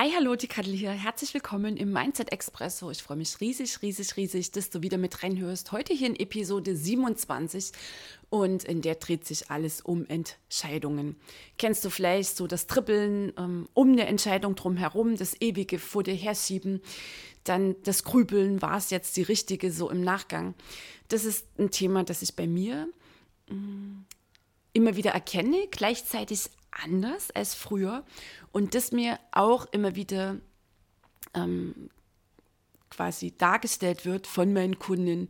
Hi, hallo, die Kadel hier. Herzlich willkommen im Mindset Expresso. Ich freue mich riesig, riesig, riesig, dass du wieder mit reinhörst. Heute hier in Episode 27 und in der dreht sich alles um Entscheidungen. Kennst du vielleicht so das Trippeln ähm, um eine Entscheidung drumherum, das ewige vor dir herschieben, dann das Grübeln, war es jetzt die richtige so im Nachgang? Das ist ein Thema, das ich bei mir mh, mm, immer wieder erkenne, gleichzeitig anders als früher und das mir auch immer wieder ähm, quasi dargestellt wird von meinen Kunden.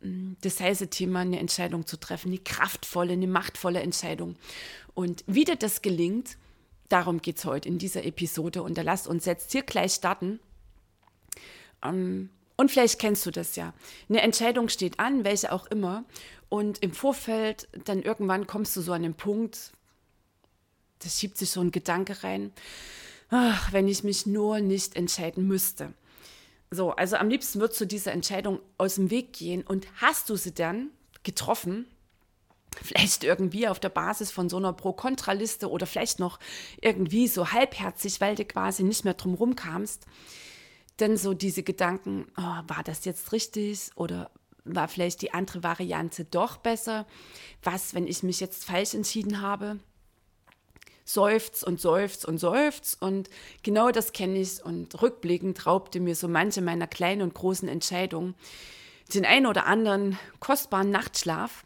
Mm, das heiße Thema, eine Entscheidung zu treffen, eine kraftvolle, eine machtvolle Entscheidung. Und wie dir das gelingt, darum geht es heute in dieser Episode. Und da lasst uns jetzt hier gleich starten. Ähm, und vielleicht kennst du das ja. Eine Entscheidung steht an, welche auch immer. Und im Vorfeld, dann irgendwann kommst du so an den Punkt, das schiebt sich so ein Gedanke rein, ach, wenn ich mich nur nicht entscheiden müsste. So, also am liebsten würdest du dieser Entscheidung aus dem Weg gehen und hast du sie dann getroffen, vielleicht irgendwie auf der Basis von so einer Pro-Kontra-Liste oder vielleicht noch irgendwie so halbherzig, weil du quasi nicht mehr drum rumkamst, dann so diese Gedanken, oh, war das jetzt richtig oder war vielleicht die andere Variante doch besser? Was, wenn ich mich jetzt falsch entschieden habe? Seufzt und seufzt und seufzt. Und genau das kenne ich. Und rückblickend raubte mir so manche meiner kleinen und großen Entscheidungen den einen oder anderen kostbaren Nachtschlaf.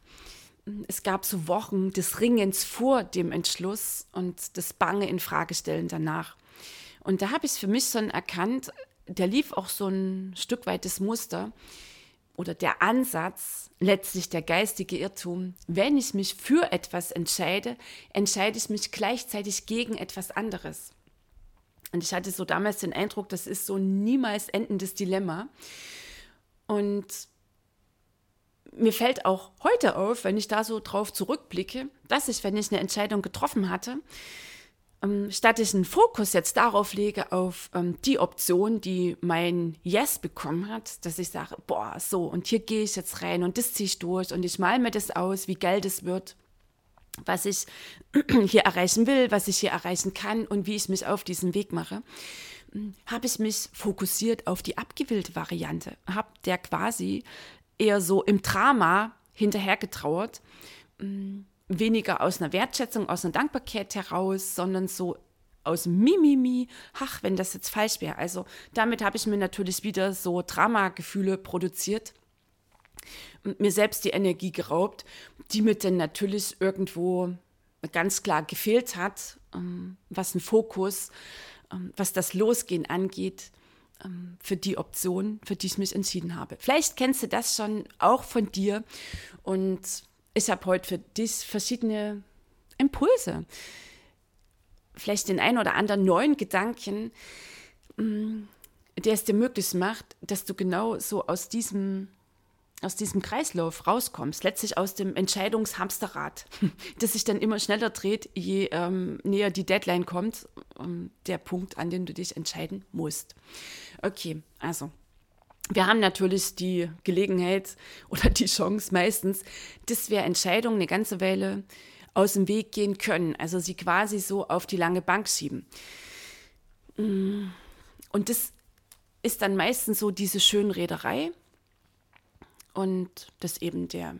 Es gab so Wochen des Ringens vor dem Entschluss und das bange Infragestellen danach. Und da habe ich für mich schon erkannt, da lief auch so ein Stück weit das Muster oder der Ansatz, letztlich der geistige Irrtum, wenn ich mich für etwas entscheide, entscheide ich mich gleichzeitig gegen etwas anderes. Und ich hatte so damals den Eindruck, das ist so ein niemals endendes Dilemma. Und mir fällt auch heute auf, wenn ich da so drauf zurückblicke, dass ich, wenn ich eine Entscheidung getroffen hatte, ähm, statt ich einen Fokus jetzt darauf lege, auf ähm, die Option, die mein Yes bekommen hat, dass ich sage, boah, so, und hier gehe ich jetzt rein und das ziehe ich durch und ich male mir das aus, wie geil das wird, was ich hier erreichen will, was ich hier erreichen kann und wie ich mich auf diesen Weg mache, hm, habe ich mich fokussiert auf die abgewählte Variante, habe der quasi eher so im Drama hinterhergetrauert, hm, weniger aus einer Wertschätzung, aus einer Dankbarkeit heraus, sondern so aus Mimimi, ach, wenn das jetzt falsch wäre. Also damit habe ich mir natürlich wieder so Dramagefühle produziert und mir selbst die Energie geraubt, die mir dann natürlich irgendwo ganz klar gefehlt hat, ähm, was ein Fokus, ähm, was das Losgehen angeht, ähm, für die Option, für die ich mich entschieden habe. Vielleicht kennst du das schon auch von dir und ich habe heute für dich verschiedene Impulse. Vielleicht den einen oder anderen neuen Gedanken, mm, der es dir möglich macht, dass du genau so aus diesem, aus diesem Kreislauf rauskommst, letztlich aus dem Entscheidungshamsterrad, das sich dann immer schneller dreht, je ähm, näher die Deadline kommt, ähm, der Punkt, an dem du dich entscheiden musst. Okay, also wir haben natürlich die Gelegenheit oder die Chance meistens, dass wir Entscheidungen eine ganze Weile aus dem Weg gehen können, also sie quasi so auf die lange Bank schieben. Mm. Und das ist dann meistens so diese Schönrederei und das eben der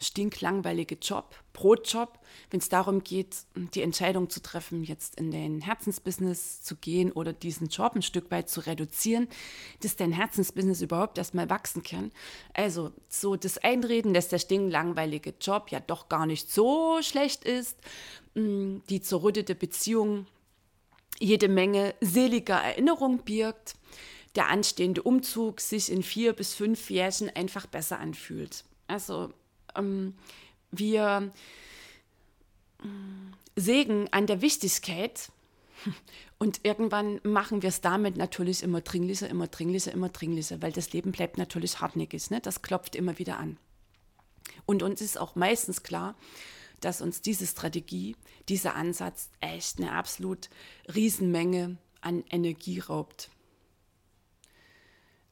stinklangweilige Job, Brotjob, wenn es darum geht, die Entscheidung zu treffen, jetzt in den Herzensbusiness zu gehen oder diesen Job ein Stück weit zu reduzieren, dass dein Herzensbusiness überhaupt erstmal wachsen kann. Also so das Einreden, dass der stinklangweilige Job ja doch gar nicht so schlecht ist, mm, die zerrüttete Beziehung jede Menge seliger Erinnerung birgt, der anstehende Umzug sich in vier bis fünf Jährchen einfach besser anfühlt. Also ähm, wir mm, sägen an der Wichtigkeit und irgendwann machen wir es damit natürlich immer dringlicher, immer dringlicher, immer dringlicher, weil das Leben bleibt natürlich hartnäckig. Ne? Das klopft immer wieder an. Und uns ist auch meistens klar, dass uns diese Strategie, dieser Ansatz echt eine absolut Riesenmenge an Energie raubt.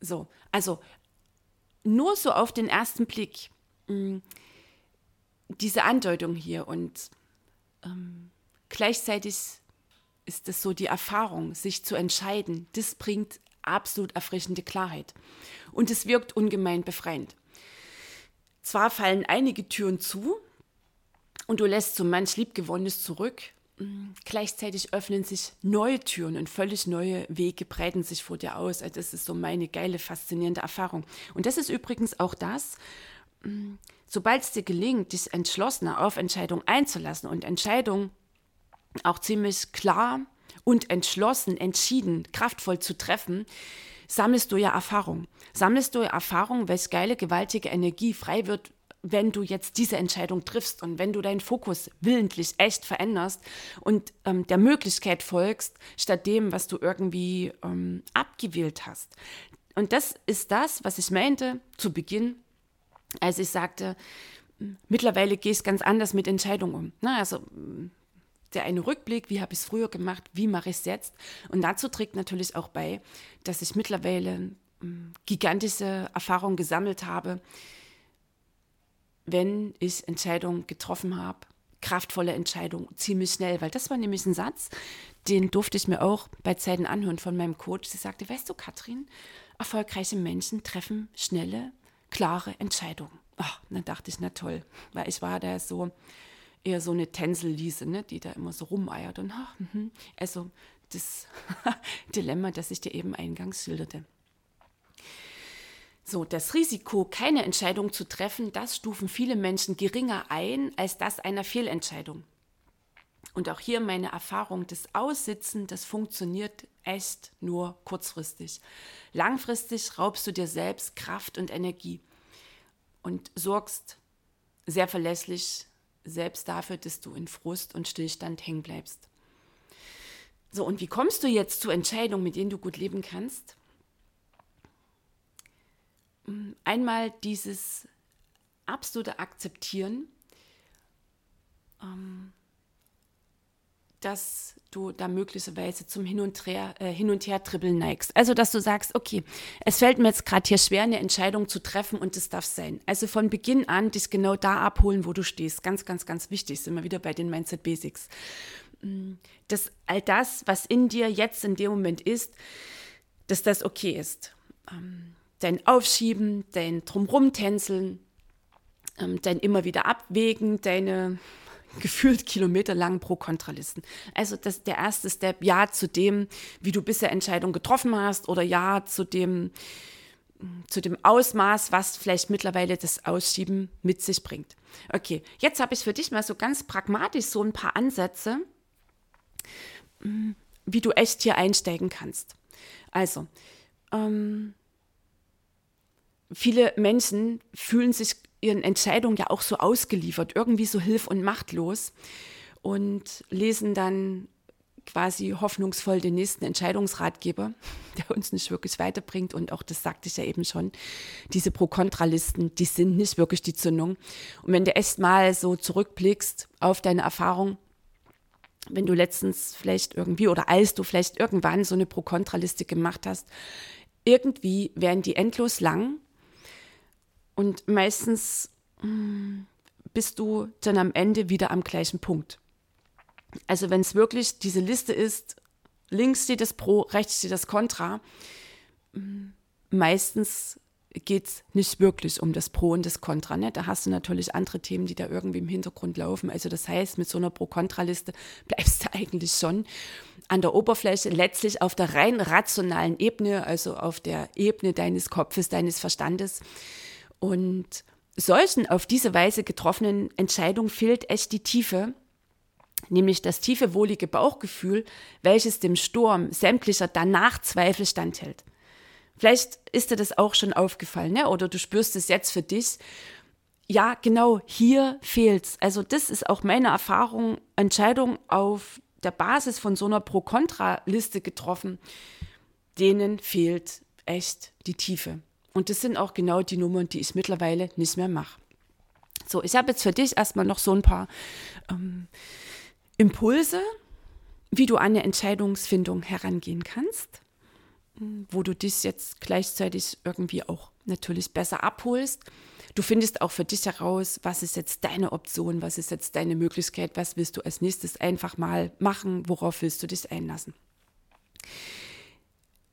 So, also nur so auf den ersten Blick mh, mm, diese Andeutung hier und ähm, gleichzeitig ist es so die Erfahrung, sich zu entscheiden, das bringt absolut erfrischende Klarheit und es wirkt ungemein befreiend. Zwar fallen einige Türen zu und du lässt so manch Liebgewonnenes zurück, mm, Gleichzeitig öffnen sich neue Türen und völlig neue Wege breiten sich vor dir aus. Also das ist so meine geile, faszinierende Erfahrung. Und das ist übrigens auch das, sobald es dir gelingt, dich entschlossener auf Entscheidungen einzulassen und Entscheidungen auch ziemlich klar und entschlossen, entschieden, kraftvoll zu treffen, sammelst du ja Erfahrung. Sammelst du ja Erfahrung, welche geile, gewaltige Energie frei wird, wenn du jetzt diese Entscheidung triffst und wenn du deinen Fokus willentlich echt veränderst und ähm, der Möglichkeit folgst, statt dem, was du irgendwie ähm, abgewählt hast. Und das ist das, was ich meinte zu Beginn, als ich sagte, mittlerweile gehe ich ganz anders mit Entscheidungen um. Na, also der eine Rückblick, wie habe ich es früher gemacht, wie mache ich es jetzt. Und dazu trägt natürlich auch bei, dass ich mittlerweile hm, gigantische Erfahrungen gesammelt habe, wenn ich Entscheidungen getroffen habe, kraftvolle Entscheidungen, ziemlich schnell, weil das war nämlich ein Satz, den durfte ich mir auch bei Zeiten anhören von meinem Coach. Sie sagte, weißt du, Katrin, erfolgreiche Menschen treffen schnelle, klare Entscheidungen. Ach, dann dachte ich, na toll, weil ich war da so eher so eine Tänzelliese, ne, die da immer so rumeiert. Und ach, mh. also das Dilemma, das ich dir eben eingangs schilderte. So, das Risiko, keine Entscheidung zu treffen, das stufen viele Menschen geringer ein als das einer Fehlentscheidung. Und auch hier meine Erfahrung, das Aussitzen, das funktioniert echt nur kurzfristig. Langfristig raubst du dir selbst Kraft und Energie und sorgst sehr verlässlich selbst dafür, dass du in Frust und Stillstand hängen bleibst. So, und wie kommst du jetzt zu Entscheidungen, mit denen du gut leben kannst? Mm, einmal dieses absolute Akzeptieren, ähm, dass du da möglicherweise zum Hin und, Her, äh, Hin und Her dribbeln neigst. Also, dass du sagst, okay, es fällt mir jetzt gerade hier schwer, eine Entscheidung zu treffen und das darf sein. Also von Beginn an dich genau da abholen, wo du stehst. Ganz, ganz, ganz wichtig, sind wir wieder bei den Mindset Basics. Mm, dass all das, was in dir jetzt in dem Moment ist, dass das okay ist. Ähm, dein Aufschieben, dein Drumrumtänzeln, ähm, dein immer wieder Abwägen, deine gefühlt kilometerlangen Pro-Kontralisten. Also das der erste Step, ja zu dem, wie du bisher Entscheidungen getroffen hast oder ja zu dem, zu dem Ausmaß, was vielleicht mittlerweile das Ausschieben mit sich bringt. Okay, jetzt habe ich für dich mal so ganz pragmatisch so ein paar Ansätze, mm, wie du echt hier einsteigen kannst. Also, ähm, viele Menschen fühlen sich ihren Entscheidungen ja auch so ausgeliefert, irgendwie so hilf- und machtlos und lesen dann quasi hoffnungsvoll den nächsten Entscheidungsratgeber, der uns nicht wirklich weiterbringt. Und auch das sagte ich ja eben schon, diese Pro-Kontra-Listen, die sind nicht wirklich die Zündung. Und wenn du erst mal so zurückblickst auf deine Erfahrung, wenn du letztens vielleicht irgendwie oder als du vielleicht irgendwann so eine Pro-Kontra-Liste gemacht hast, irgendwie werden die endlos lang und meistens hm, bist du dann am Ende wieder am gleichen Punkt. Also wenn es wirklich diese Liste ist, links steht das Pro, rechts steht das Contra, hm, meistens geht es nicht wirklich um das Pro und das Contra. Ne? Da hast du natürlich andere Themen, die da irgendwie im Hintergrund laufen. Also das heißt, mit so einer Pro-Kontra-Liste bleibst du eigentlich schon an der Oberfläche, letztlich auf der rein rationalen Ebene, also auf der Ebene deines Kopfes, deines Verstandes. Und solchen auf diese Weise getroffenen Entscheidungen fehlt echt die Tiefe, nämlich das tiefe, wohlige Bauchgefühl, welches dem Sturm sämtlicher danach Zweifel standhält. Vielleicht ist dir das auch schon aufgefallen, ne? oder du spürst es jetzt für dich. ja, genau, hier fehlt's. Also das ist auch meine Erfahrung, Entscheidung auf der Basis von so einer Pro-Kontra-Liste getroffen. Denen fehlt echt die Tiefe. Und das sind auch genau die Nummern, die ich mittlerweile nicht mehr mache. So, ich habe jetzt für dich erstmal noch so ein paar ähm, Impulse, wie du an eine Entscheidungsfindung herangehen kannst, wo du dich jetzt gleichzeitig irgendwie auch natürlich besser abholst. Du findest auch für dich heraus, was ist jetzt deine Option, was ist jetzt deine Möglichkeit, was willst du als nächstes einfach mal machen, worauf willst du dich einlassen.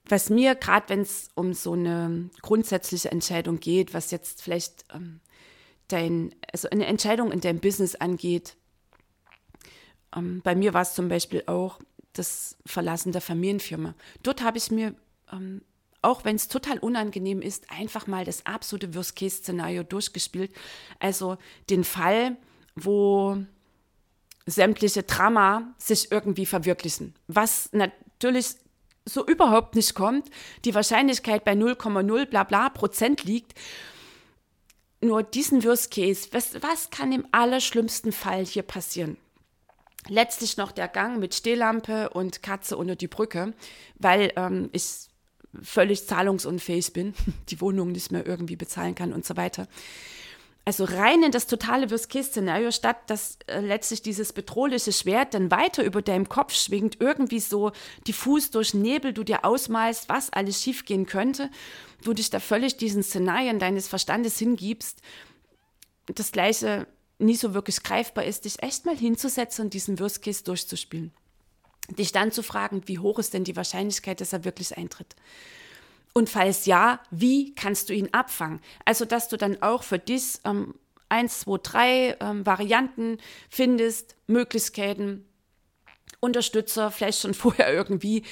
Was mir, gerade wenn es um so eine grundsätzliche Entscheidung geht, was jetzt vielleicht ähm, dein, also eine Entscheidung in deinem Business angeht, ähm, bei mir war es zum Beispiel auch das Verlassen der Familienfirma. Dort habe ich mir ähm, auch wenn es total unangenehm ist, einfach mal das absolute Worst-Case-Szenario durchgespielt. Also den Fall, wo sämtliche Drama sich irgendwie verwirklichen. Was natürlich so überhaupt nicht kommt, die Wahrscheinlichkeit bei 0,0 bla bla Prozent liegt. Nur diesen Worst Case, was, was kann im allerschlimmsten Fall hier passieren? Letztlich noch der Gang mit Stehlampe und Katze unter die Brücke, weil ähm, ich völlig zahlungsunfähig bin, die Wohnung nicht mehr irgendwie bezahlen kann und so weiter. Also rein in das totale Worst-Case-Szenario, statt dass äh, letztlich dieses bedrohliche Schwert dann weiter über deinem Kopf schwingt, irgendwie so diffus durch Nebel du dir ausmalst, was alles schiefgehen könnte, du dich da völlig diesen Szenarien deines Verstandes hingibst, das Gleiche nie so wirklich greifbar ist, dich echt mal hinzusetzen und diesen Worst-Case durchzuspielen dich dann zu fragen, wie hoch ist denn die Wahrscheinlichkeit, dass er wirklich eintritt? Und falls ja, wie kannst du ihn abfangen? Also, dass du dann auch für dich ähm, eins, zwei, drei ähm, Varianten findest, Möglichkeiten, Unterstützer, vielleicht schon vorher irgendwie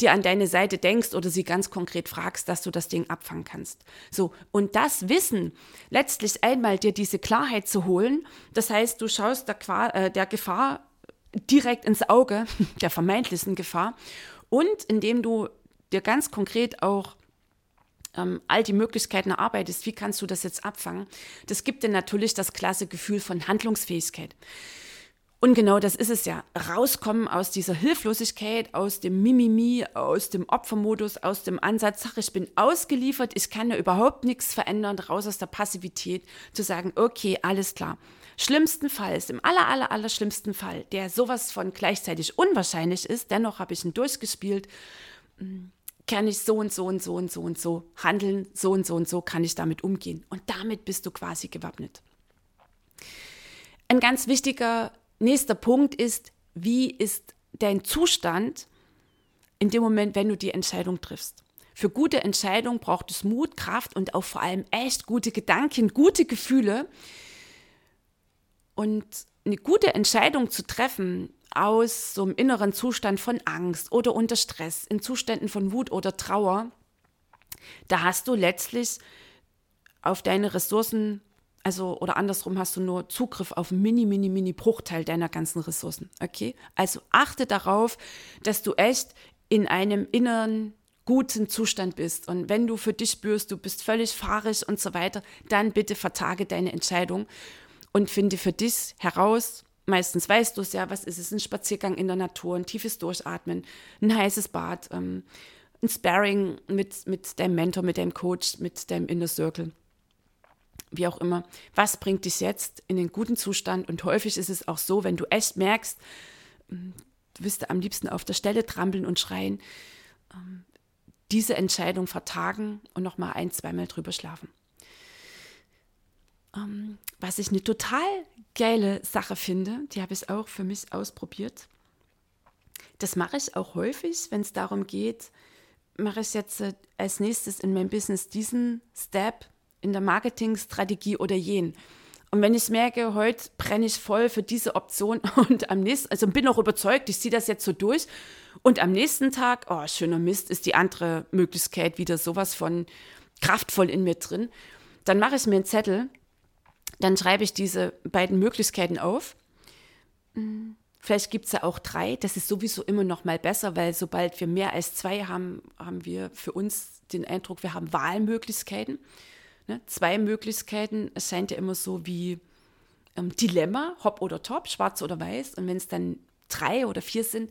dir an deine Seite denkst oder sie ganz konkret fragst, dass du das Ding abfangen kannst. So, und das Wissen, letztlich einmal dir diese Klarheit zu holen, das heißt, du schaust der, äh, der Gefahr direkt ins Auge der vermeintlichen Gefahr und indem du dir ganz konkret auch ähm, all die Möglichkeiten erarbeitest, wie kannst du das jetzt abfangen, das gibt dir natürlich das klasse Gefühl von Handlungsfähigkeit. Und genau das ist es ja. Rauskommen aus dieser Hilflosigkeit, aus dem Mimimi, aus dem Opfermodus, aus dem Ansatz, sag, ich bin ausgeliefert, ich kann ja überhaupt nichts verändern, raus aus der Passivität, zu sagen, okay, alles klar. Schlimmstenfalls, im aller, aller, aller schlimmsten Fall, der sowas von gleichzeitig unwahrscheinlich ist, dennoch habe ich ihn durchgespielt, hm, kann ich so und so und so und so und so handeln, so und so und so kann ich damit umgehen. Und damit bist du quasi gewappnet. Ein ganz wichtiger nächster Punkt ist, wie ist dein Zustand in dem Moment, wenn du die Entscheidung triffst? Für gute Entscheidungen braucht es Mut, Kraft und auch vor allem echt gute Gedanken, gute Gefühle, und eine gute Entscheidung zu treffen aus so einem inneren Zustand von Angst oder unter Stress, in Zuständen von Wut oder Trauer, da hast du letztlich auf deine Ressourcen, also oder andersrum hast du nur Zugriff auf mini, mini, mini Bruchteil deiner ganzen Ressourcen. Okay? Also achte darauf, dass du echt in einem inneren guten Zustand bist. Und wenn du für dich spürst, du bist völlig fahrig und so weiter, dann bitte vertage deine Entscheidung und finde für dich heraus, meistens weißt du es ja, was ist es, ein Spaziergang in der Natur, ein tiefes Durchatmen, ein heißes Bad, ähm, ein Sparring mit, mit deinem Mentor, mit deinem Coach, mit deinem Inner Circle, wie auch immer. Was bringt dich jetzt in den guten Zustand? Und häufig ist es auch so, wenn du echt merkst, ähm, du wirst am liebsten auf der Stelle trampeln und schreien, ähm, diese Entscheidung vertagen und nochmal ein, zweimal drüber schlafen. Ähm, was ich eine total geile Sache finde, die habe ich auch für mich ausprobiert. Das mache ich auch häufig, wenn es darum geht, mache ich jetzt äh, als nächstes in meinem Business diesen Step in der Marketingstrategie oder jenen. Und wenn ich merke, heute brenne ich voll für diese Option und am nächsten, also bin auch überzeugt, ich ziehe das jetzt so durch und am nächsten Tag, oh, schöner Mist, ist die andere Möglichkeit wieder sowas von kraftvoll in mir drin, dann mache ich mir einen Zettel dann schreibe ich diese beiden Möglichkeiten auf. Vielleicht gibt es ja auch drei. Das ist sowieso immer noch mal besser, weil sobald wir mehr als zwei haben, haben wir für uns den Eindruck, wir haben Wahlmöglichkeiten. Ne? Zwei Möglichkeiten. Es scheint ja immer so wie ähm, Dilemma, hopp oder top, schwarz oder weiß. Und wenn es dann drei oder vier sind,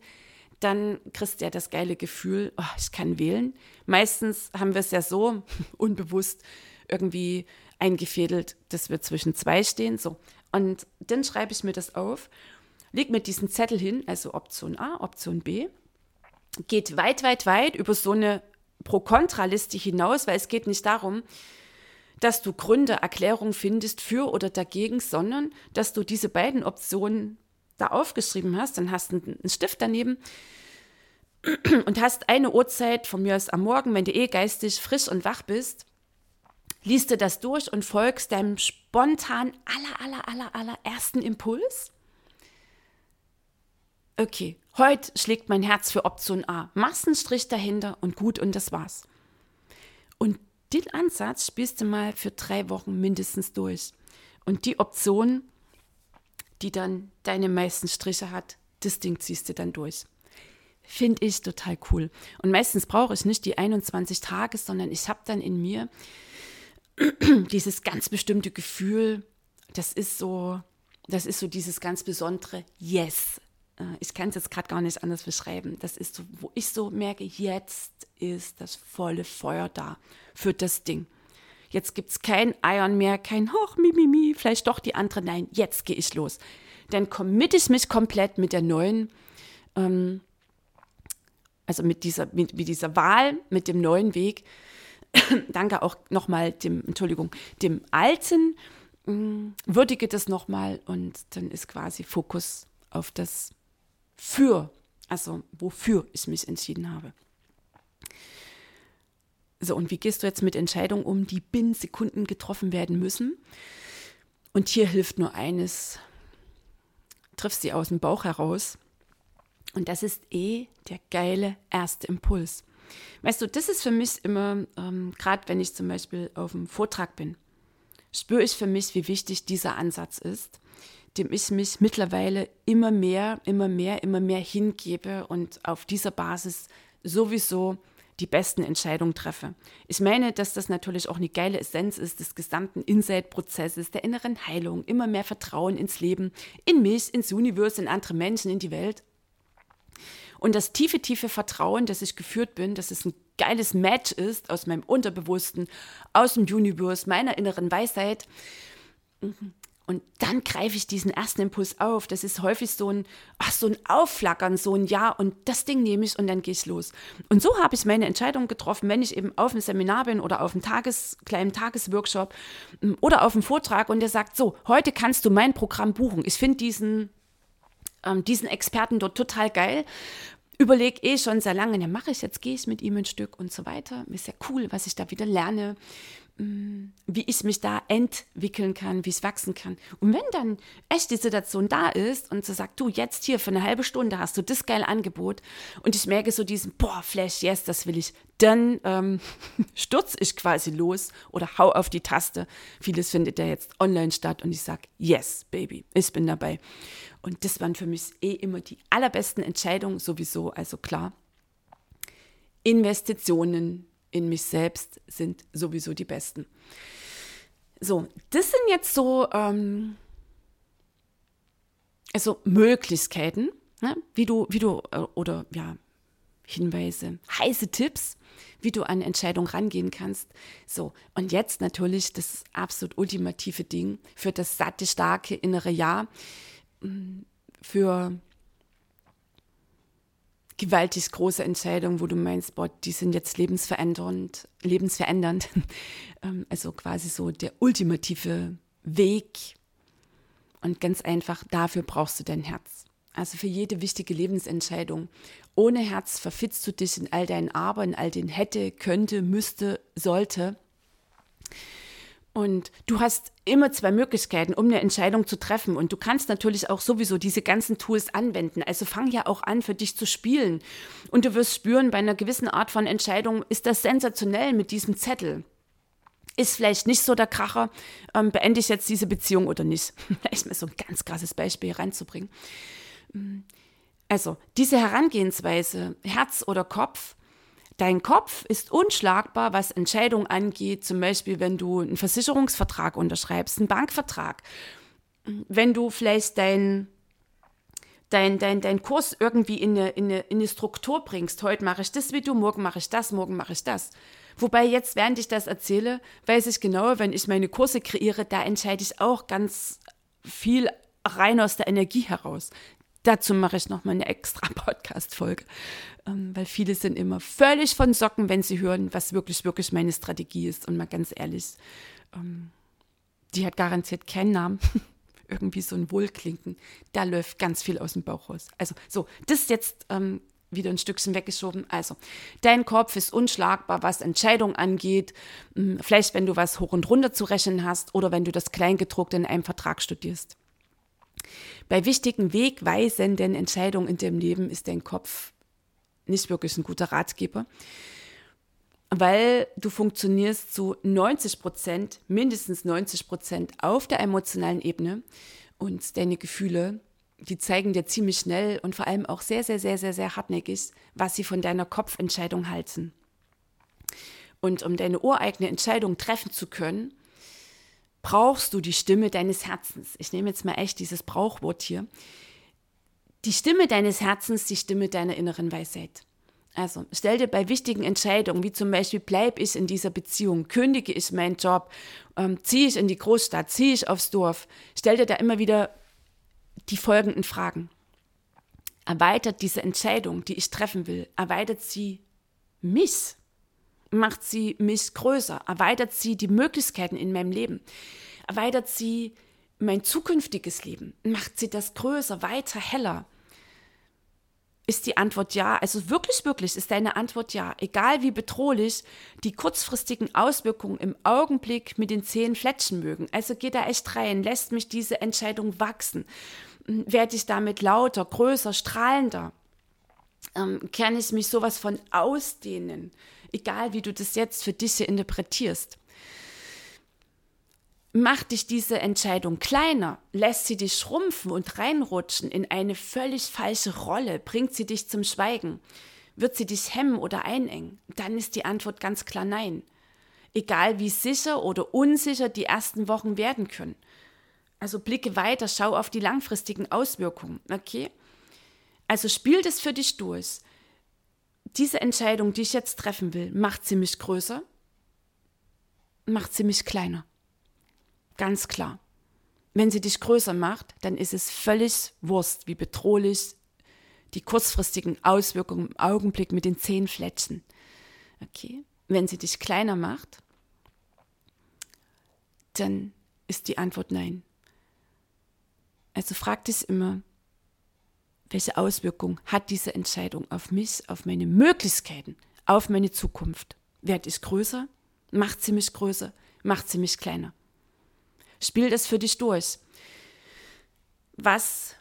dann kriegst du ja das geile Gefühl, oh, ich kann wählen. Meistens haben wir es ja so unbewusst irgendwie eingefädelt, dass wir zwischen zwei stehen. So. Und dann schreibe ich mir das auf, leg mir diesen Zettel hin, also Option A, Option B, geht weit, weit, weit über so eine Pro-Kontra-Liste hinaus, weil es geht nicht darum, dass du Gründe, Erklärungen findest für oder dagegen, sondern dass du diese beiden Optionen da aufgeschrieben hast, dann hast du einen Stift daneben und hast eine Uhrzeit, von mir aus am Morgen, wenn du eh geistig frisch und wach bist, liest du das durch und folgst deinem spontan aller, aller, aller, aller ersten Impuls. Okay, heute schlägt mein Herz für Option A. Machst einen Strich dahinter und gut und das war's. Und den Ansatz spielst du mal für drei Wochen mindestens durch. Und die Option, die dann deine meisten Striche hat, das Ding ziehst du dann durch. Finde ich total cool. Und meistens brauche ich nicht die 21 Tage, sondern ich habe dann in mir dieses ganz bestimmte Gefühl, das ist so, das ist so dieses ganz besondere Yes. Äh, ich kann es jetzt gerade gar nicht anders beschreiben. Das ist so, wo ich so merke, jetzt ist das volle Feuer da für das Ding. Jetzt gibt es kein Eiern mehr, kein Hoch, Mimimi, mi, mi, vielleicht doch die andere. Nein, jetzt gehe ich los. Dann committe ich mich komplett mit der neuen, ähm, also mit dieser, mit, mit dieser Wahl, mit dem neuen Weg. Danke auch nochmal dem, Entschuldigung, dem alten, mh, würdige das nochmal und dann ist quasi Fokus auf das Für, also wofür ich mich entschieden habe. So, und wie gehst du jetzt mit Entscheidungen um, die binnen Sekunden getroffen werden müssen? Und hier hilft nur eines, triffst sie aus dem Bauch heraus. Und das ist eh der geile erste Impuls. Weißt du, das ist für mich immer, ähm, gerade wenn ich zum Beispiel auf einem Vortrag bin, spüre ich für mich, wie wichtig dieser Ansatz ist, dem ich mich mittlerweile immer mehr, immer mehr, immer mehr hingebe und auf dieser Basis sowieso die besten Entscheidungen treffe. Ich meine, dass das natürlich auch eine geile Essenz ist des gesamten Insight-Prozesses, der inneren Heilung, immer mehr Vertrauen ins Leben, in mich, ins Universum, in andere Menschen, in die Welt. Und das tiefe, tiefe Vertrauen, dass ich geführt bin, dass es ein geiles Match ist aus meinem Unterbewussten, aus dem Universe, meiner inneren Weisheit. Mhm. Und dann greife ich diesen ersten Impuls auf. Das ist häufig so ein, ach, so ein Aufflackern, so ein Ja und das Ding nehme ich und dann gehe ich los. Und so habe ich meine Entscheidung getroffen, wenn ich eben auf einem Seminar bin oder auf einem Tages, kleinen Tagesworkshop mm, oder auf einem Vortrag und der sagt, so, heute kannst du mein Programm buchen. Ich finde diesen, ähm, diesen Experten dort total geil. Überlege eh schon sehr lange, ja, mache ich jetzt, gehe ich mit ihm ein Stück und so weiter. Ist ja cool, was ich da wieder lerne. Mm, wie ich mich da entwickeln kann, wie es wachsen kann. Und wenn dann echt die Situation da ist und so sagt, du jetzt hier für eine halbe Stunde hast du das geile Angebot und ich merke so diesen, boah, Flash, yes, das will ich, dann ähm, stürze ich quasi los oder hau auf die Taste. Vieles findet ja jetzt online statt und ich sage, yes, Baby, ich bin dabei. Und das waren für mich eh immer die allerbesten Entscheidungen sowieso, also klar. Investitionen in mich selbst sind sowieso die besten. So, das sind jetzt so ähm, also Möglichkeiten, ne? wie du, wie du, äh, oder ja, Hinweise, heiße Tipps, wie du an Entscheidungen rangehen kannst. So, und jetzt natürlich das absolut ultimative Ding für das satte, starke innere Ja, mm, für gewaltig große Entscheidungen, wo du meinst, boah, die sind jetzt lebensverändernd, lebensverändernd. Ähm, also quasi so der ultimative Weg. Und ganz einfach, dafür brauchst du dein Herz. Also für jede wichtige Lebensentscheidung. Ohne Herz verfitzt du dich in all deinen Aber, in all den hätte, könnte, müsste, sollte. Und du hast immer zwei Möglichkeiten, um eine Entscheidung zu treffen. Und du kannst natürlich auch sowieso diese ganzen Tools anwenden. Also fang ja auch an, für dich zu spielen. Und du wirst spüren, bei einer gewissen Art von Entscheidung ist das sensationell mit diesem Zettel. Ist vielleicht nicht so der Kracher, ähm, beende ich jetzt diese Beziehung oder nicht. Vielleicht mal so ein ganz krasses Beispiel reinzubringen. Also, diese Herangehensweise, Herz oder Kopf, Dein Kopf ist unschlagbar, was Entscheidungen angeht, zum Beispiel wenn du einen Versicherungsvertrag unterschreibst, einen Bankvertrag, wenn du vielleicht dein, dein, dein, dein Kurs irgendwie in eine, in, eine, in eine Struktur bringst. Heute mache ich das Video, morgen mache ich das, morgen mache ich das. Wobei jetzt, während ich das erzähle, weiß ich genau, wenn ich meine Kurse kreiere, da entscheide ich auch ganz viel rein aus der Energie heraus. Dazu mache ich nochmal eine extra Podcast-Folge, ähm, weil viele sind immer völlig von Socken, wenn sie hören, was wirklich, wirklich meine Strategie ist. Und mal ganz ehrlich, ähm, die hat garantiert keinen Namen. Irgendwie so ein Wohlklinken. Da läuft ganz viel aus dem Bauch raus. Also, so, das ist jetzt ähm, wieder ein Stückchen weggeschoben. Also, dein Kopf ist unschlagbar, was Entscheidungen angeht. Hm, vielleicht, wenn du was hoch und runter zu rechnen hast oder wenn du das Kleingedruckte in einem Vertrag studierst. Bei wichtigen wegweisenden Entscheidungen in dem Leben ist dein Kopf nicht wirklich ein guter Ratgeber, weil du funktionierst zu 90 Prozent, mindestens 90 Prozent auf der emotionalen Ebene und deine Gefühle, die zeigen dir ziemlich schnell und vor allem auch sehr, sehr, sehr, sehr, sehr hartnäckig, was sie von deiner Kopfentscheidung halten. Und um deine ureigene Entscheidung treffen zu können, brauchst du die Stimme deines Herzens. Ich nehme jetzt mal echt dieses Brauchwort hier. Die Stimme deines Herzens, die Stimme deiner inneren Weisheit. Also stell dir bei wichtigen Entscheidungen, wie zum Beispiel bleibe ich in dieser Beziehung, kündige ich meinen Job, ähm, ziehe ich in die Großstadt, ziehe ich aufs Dorf, stell dir da immer wieder die folgenden Fragen. Erweitert diese Entscheidung, die ich treffen will, erweitert sie mich? Macht sie mich größer, erweitert sie die Möglichkeiten in meinem Leben, erweitert sie mein zukünftiges Leben, macht sie das größer, weiter, heller. Ist die Antwort ja, also wirklich, wirklich ist deine Antwort ja, egal wie bedrohlich die kurzfristigen Auswirkungen im Augenblick mit den Zehen fletschen mögen. Also geh da echt rein, lässt mich diese Entscheidung wachsen, werde ich damit lauter, größer, strahlender, ähm, kann ich mich sowas von ausdehnen, egal wie du das jetzt für dich interpretierst. Macht dich diese Entscheidung kleiner, lässt sie dich schrumpfen und reinrutschen in eine völlig falsche Rolle, bringt sie dich zum Schweigen, wird sie dich hemmen oder einengen, dann ist die Antwort ganz klar nein. Egal wie sicher oder unsicher die ersten Wochen werden können. Also blicke weiter, schau auf die langfristigen Auswirkungen, okay? Also spiel das für dich durch diese Entscheidung, die ich jetzt treffen will, macht sie mich größer, macht sie mich kleiner. Ganz klar. Wenn sie dich größer macht, dann ist es völlig Wurst, wie bedrohlich die kurzfristigen Auswirkungen im Augenblick mit den Zehen fletschen. Okay? Wenn sie dich kleiner macht, dann ist die Antwort nein. Also frag dich immer, welche Auswirkung hat diese Entscheidung auf mich, auf meine Möglichkeiten, auf meine Zukunft? Werde ich größer? Macht sie mich größer? Macht sie mich kleiner? Spiel das für dich durch. Was,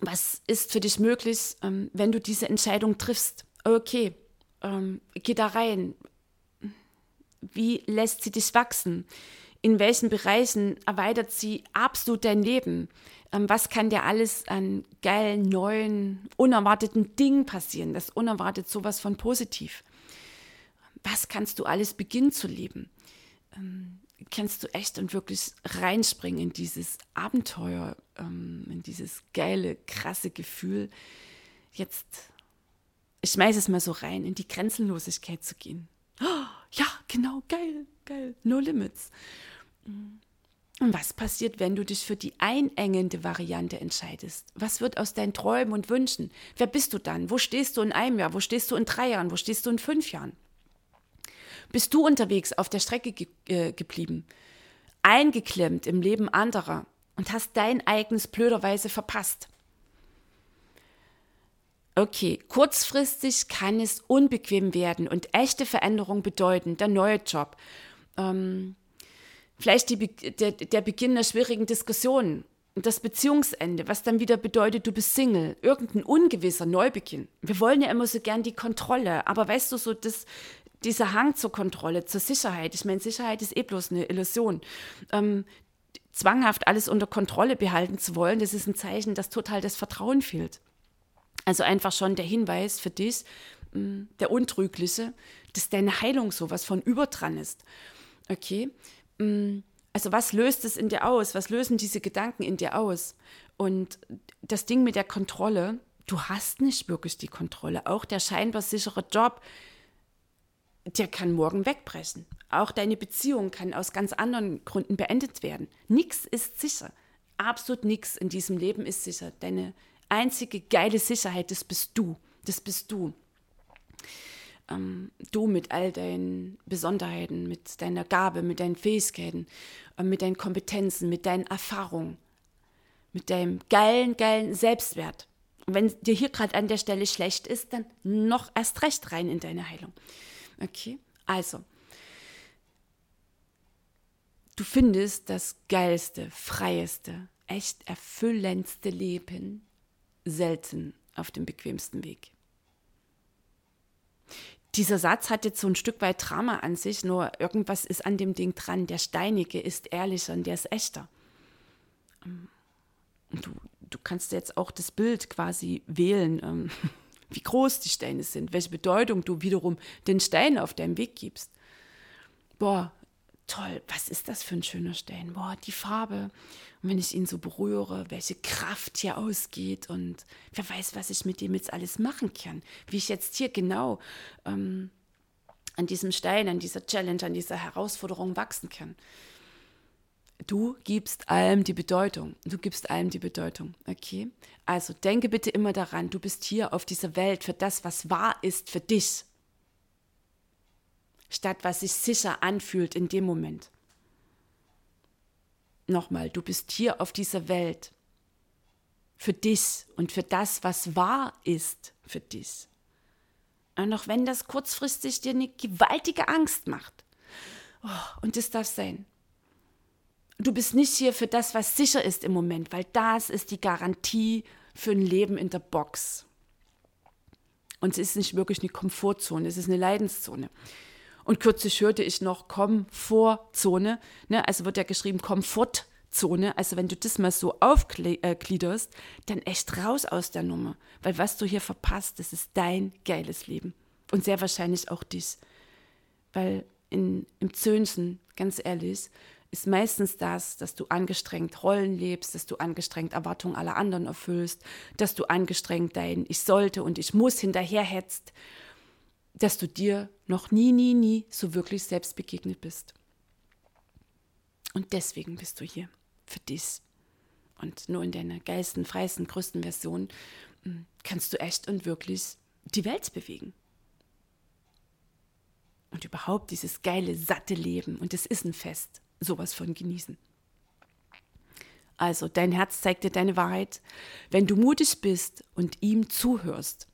was ist für dich möglich, ähm, wenn du diese Entscheidung triffst? Okay, ähm, geh da rein. Wie lässt sie dich wachsen? In welchen Bereichen erweitert sie absolut dein Leben? Ähm, was kann dir alles an geilen, neuen, unerwarteten Dingen passieren? Das unerwartet sowas von positiv. Was kannst du alles beginnen zu leben? Ähm, kannst du echt und wirklich reinspringen in dieses Abenteuer, ähm, in dieses geile, krasse Gefühl, jetzt, ich schmeiße es mal so rein, in die Grenzenlosigkeit zu gehen. Oh, ja, genau, geil, geil, no limits. Und was passiert, wenn du dich für die einengende Variante entscheidest? Was wird aus deinen Träumen und Wünschen? Wer bist du dann? Wo stehst du in einem Jahr? Wo stehst du in drei Jahren? Wo stehst du in fünf Jahren? Bist du unterwegs auf der Strecke ge äh, geblieben? Eingeklemmt im Leben anderer und hast dein eigenes blöderweise verpasst? Okay, kurzfristig kann es unbequem werden und echte Veränderung bedeuten, der neue Job. Ähm, vielleicht die, der, der Beginn einer schwierigen Diskussion, das Beziehungsende, was dann wieder bedeutet, du bist Single, irgendein ungewisser Neubeginn. Wir wollen ja immer so gern die Kontrolle, aber weißt du, so das, dieser Hang zur Kontrolle, zur Sicherheit, ich meine, Sicherheit ist eh bloß eine Illusion. Ähm, zwanghaft alles unter Kontrolle behalten zu wollen, das ist ein Zeichen, dass total das Vertrauen fehlt. Also einfach schon der Hinweis für dich, mm, der Untrügliche, dass deine Heilung sowas von überdran ist. Okay? Mm, also was löst es in dir aus? Was lösen diese Gedanken in dir aus? Und das Ding mit der Kontrolle, du hast nicht wirklich die Kontrolle. Auch der scheinbar sichere Job, der kann morgen wegbrechen. Auch deine Beziehung kann aus ganz anderen Gründen beendet werden. Nichts ist sicher. Absolut nichts in diesem Leben ist sicher. Deine einzige geile Sicherheit, das bist du. Das bist du. Ähm, du mit all deinen Besonderheiten, mit deiner Gabe, mit deinen Fähigkeiten, äh, mit deinen Kompetenzen, mit deinen Erfahrungen, mit deinem geilen, geilen Selbstwert. Und wenn dir hier gerade an der Stelle schlecht ist, dann noch erst recht rein in deine Heilung. Okay, also. Du findest das geilste, freieste, echt erfüllendste Leben selten auf dem bequemsten Weg. Dieser Satz hat jetzt so ein Stück weit Drama an sich, nur irgendwas ist an dem Ding dran. Der Steinige ist ehrlicher und der ist echter. Und du, du kannst jetzt auch das Bild quasi wählen, ähm, wie groß die Steine sind, welche Bedeutung du wiederum den Steinen auf deinem Weg gibst. Boah, toll, was ist das für ein schöner Stein? Boah, die Farbe. Und wenn ich ihn so berühre, welche Kraft hier ausgeht und wer weiß, was ich mit dem jetzt alles machen kann. Wie ich jetzt hier genau ähm, an diesem Stein, an dieser Challenge, an dieser Herausforderung wachsen kann. Du gibst allem die Bedeutung. Du gibst allem die Bedeutung. Okay? Also denke bitte immer daran, du bist hier auf dieser Welt für das, was wahr ist für dich statt was sich sicher anfühlt in dem Moment. Nochmal, du bist hier auf dieser Welt für dich und für das, was wahr ist für dich. Und auch wenn das kurzfristig dir eine gewaltige Angst macht. Oh, und das darf sein. Du bist nicht hier für das, was sicher ist im Moment, weil das ist die Garantie für ein Leben in der Box. Und es ist nicht wirklich eine Komfortzone, es ist eine Leidenszone. Und kürzlich hörte ich noch Komfortzone, ne? also wird ja geschrieben Komfortzone. Also wenn du das mal so aufgliederst, dann echt raus aus der Nummer. Weil was du hier verpasst, das ist dein geiles Leben. Und sehr wahrscheinlich auch dich. Weil in, im Zöhnchen, ganz ehrlich, ist meistens das, dass du angestrengt Rollen lebst, dass du angestrengt Erwartungen aller anderen erfüllst, dass du angestrengt dein Ich sollte und ich muss hinterherhetzt dass du dir noch nie, nie, nie so wirklich selbst begegnet bist. Und deswegen bist du hier, für dich. Und nur in deiner geilsten, freisten, größten Version hm, kannst du echt und wirklich die Welt bewegen. Und überhaupt dieses geile, satte Leben. Und es ist ein Fest, sowas von genießen. Also, dein Herz zeigt dir deine Wahrheit. Wenn du mutig bist und ihm zuhörst,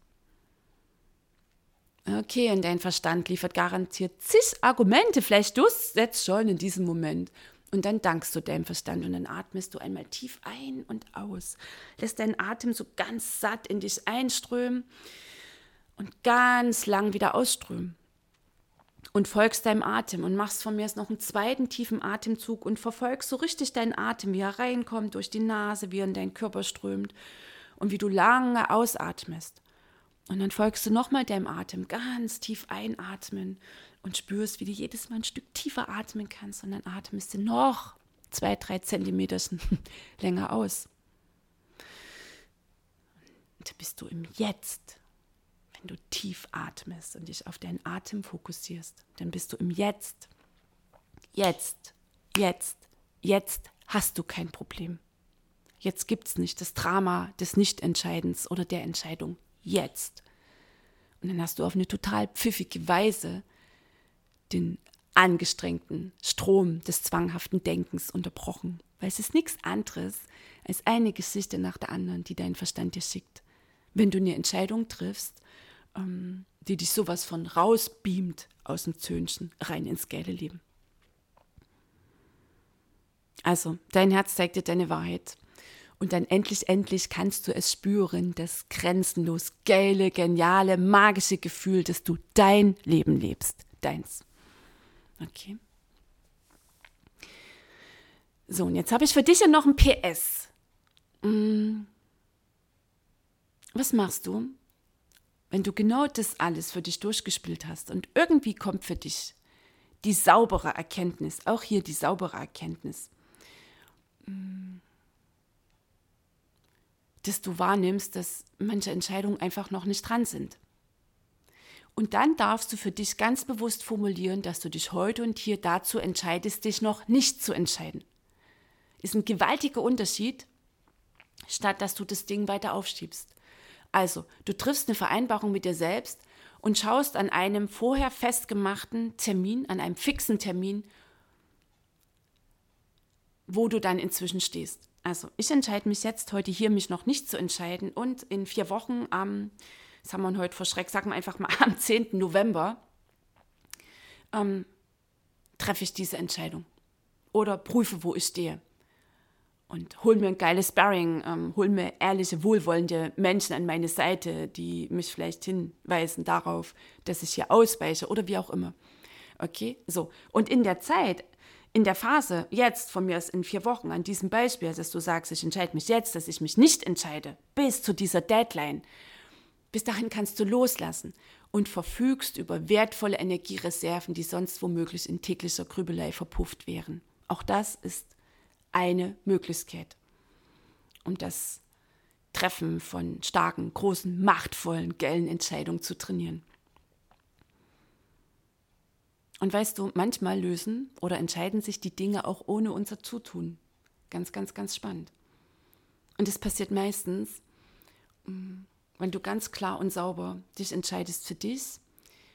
Okay, und dein Verstand liefert garantiert zig Argumente, vielleicht du setzt schon in diesem Moment. Und dann dankst du deinem Verstand und dann atmest du einmal tief ein und aus. Lässt deinen Atem so ganz satt in dich einströmen und ganz lang wieder ausströmen. Und folgst deinem Atem und machst von mir jetzt noch einen zweiten tiefen Atemzug und verfolgst so richtig deinen Atem, wie er reinkommt durch die Nase, wie er in deinen Körper strömt und wie du lange ausatmest. Und dann folgst du nochmal deinem Atem, ganz tief einatmen und spürst, wie du jedes Mal ein Stück tiefer atmen kannst. Und dann atmest du noch zwei, drei Zentimeter länger aus. Und bist du im Jetzt. Wenn du tief atmest und dich auf deinen Atem fokussierst, dann bist du im Jetzt. Jetzt, jetzt, jetzt hast du kein Problem. Jetzt gibt es nicht das Drama des Nichtentscheidens oder der Entscheidung jetzt. Und dann hast du auf eine total pfiffige Weise den angestrengten Strom des zwanghaften Denkens unterbrochen, weil es ist nichts anderes als eine Geschichte nach der anderen, die dein Verstand dir schickt. Wenn du eine Entscheidung triffst, ähm, die dich sowas von rausbeamt aus dem Zöhnchen rein ins geile Leben. Also, dein Herz zeigt dir deine Wahrheit. Und dann endlich, endlich kannst du es spüren, das grenzenlos geile, geniale, magische Gefühl, dass du dein Leben lebst. Deins. Okay. So, und jetzt habe ich für dich ja noch ein PS. Hm. Was machst du, wenn du genau das alles für dich durchgespielt hast und irgendwie kommt für dich die saubere Erkenntnis, auch hier die saubere Erkenntnis, dass du wahrnimmst, dass manche Entscheidungen einfach noch nicht dran sind. Und dann darfst du für dich ganz bewusst formulieren, dass du dich heute und hier dazu entscheidest, dich noch nicht zu entscheiden. Ist ein gewaltiger Unterschied, statt dass du das Ding weiter aufschiebst. Also, du triffst eine Vereinbarung mit dir selbst und schaust an einem vorher festgemachten Termin, an einem fixen Termin, wo du dann inzwischen stehst. Also, ich entscheide mich jetzt heute hier, mich noch nicht zu entscheiden und in vier Wochen am, das haben wir heute vor Schreck, sagen wir einfach mal am 10. November, ähm, treffe ich diese Entscheidung oder prüfe, wo ich stehe und hol mir ein geiles Sparring, ähm, hol mir ehrliche, wohlwollende Menschen an meine Seite, die mich vielleicht hinweisen darauf, dass ich hier ausweiche oder wie auch immer. Okay, so. Und in der Zeit, in der Phase, jetzt von mir aus in vier Wochen, an diesem Beispiel, dass du sagst, ich entscheide mich jetzt, dass ich mich nicht entscheide, bis zu dieser Deadline, bis dahin kannst du loslassen und verfügst über wertvolle Energiereserven, die sonst womöglich in täglicher Grübelei verpufft wären. Auch das ist eine Möglichkeit, um das Treffen von starken, großen, machtvollen, gellen Entscheidungen zu trainieren. Und weißt du, manchmal lösen oder entscheiden sich die Dinge auch ohne unser Zutun. Ganz, ganz, ganz spannend. Und es passiert meistens, mm, wenn du ganz klar und sauber dich entscheidest für dich,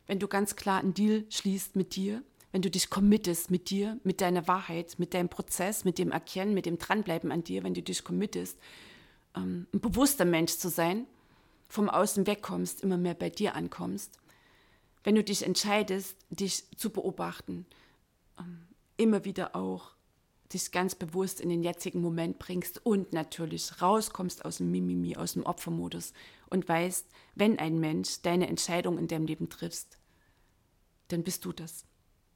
wenn du ganz klar einen Deal schließt mit dir, wenn du dich committest mit dir, mit deiner Wahrheit, mit deinem Prozess, mit dem Erkennen, mit dem Dranbleiben an dir, wenn du dich committest, ähm, ein bewusster Mensch zu sein, vom Außen wegkommst, immer mehr bei dir ankommst, wenn du dich entscheidest, dich zu beobachten, ähm, immer wieder auch dich ganz bewusst in den jetzigen Moment bringst und natürlich rauskommst aus dem Mimimi, aus dem Opfermodus und weißt, wenn ein Mensch deine Entscheidung in deinem Leben triffst, dann bist du das.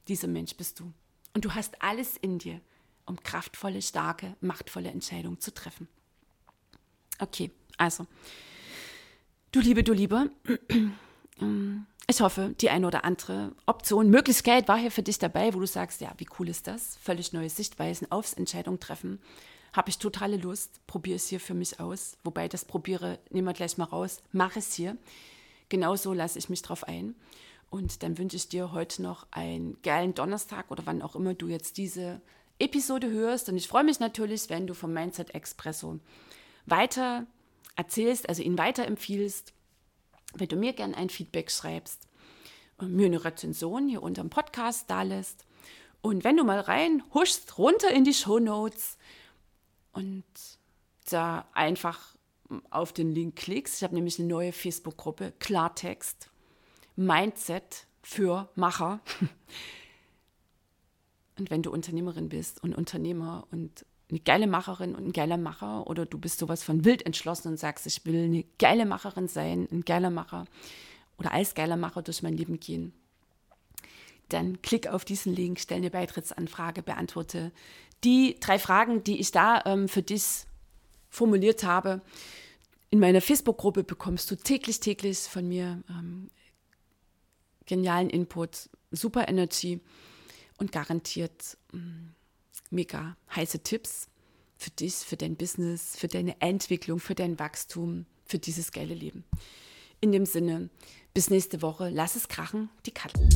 Dieser Mensch bist du. Und du hast alles in dir, um kraftvolle, starke, machtvolle Entscheidungen zu treffen. Okay, also, du Liebe, du Liebe, ich hoffe, die eine oder andere Option, Möglichkeit war hier für dich dabei, wo du sagst, ja, wie cool ist das? Völlig neue Sichtweisen aufs Entscheidung treffen. Habe ich totale Lust, probiere es hier für mich aus. Wobei das probiere, nehmen wir gleich mal raus, mache es hier. Genauso lasse ich mich drauf ein. Und dann wünsche ich dir heute noch einen geilen Donnerstag oder wann auch immer du jetzt diese Episode hörst. Und ich freue mich natürlich, wenn du vom Mindset Expresso weiter erzählst, also ihn weiterempfiehlst, wenn du mir gerne ein Feedback schreibst, mir eine Rezension hier unter dem Podcast da lässt. Und wenn du mal rein huschst, runter in die Show Notes und da einfach auf den Link klickst. Ich habe nämlich eine neue Facebook-Gruppe, Klartext, Mindset für Macher. Und wenn du Unternehmerin bist und Unternehmer und eine geile Macherin und ein geiler Macher oder du bist sowas von wild entschlossen und sagst, ich will eine geile Macherin sein, ein geiler Macher oder als geiler Macher durch mein Leben gehen, dann klick auf diesen Link, stell eine Beitrittsanfrage, beantworte die drei Fragen, die ich da ähm, für dich formuliert habe. In meiner Facebook-Gruppe bekommst du täglich, täglich von mir ähm, genialen Input, super Energy und garantiert mh, mm, mega heiße Tipps für dich, für dein Business, für deine Entwicklung, für dein Wachstum, für dieses geile Leben. In dem Sinne, bis nächste Woche. Lass es krachen, die Katze.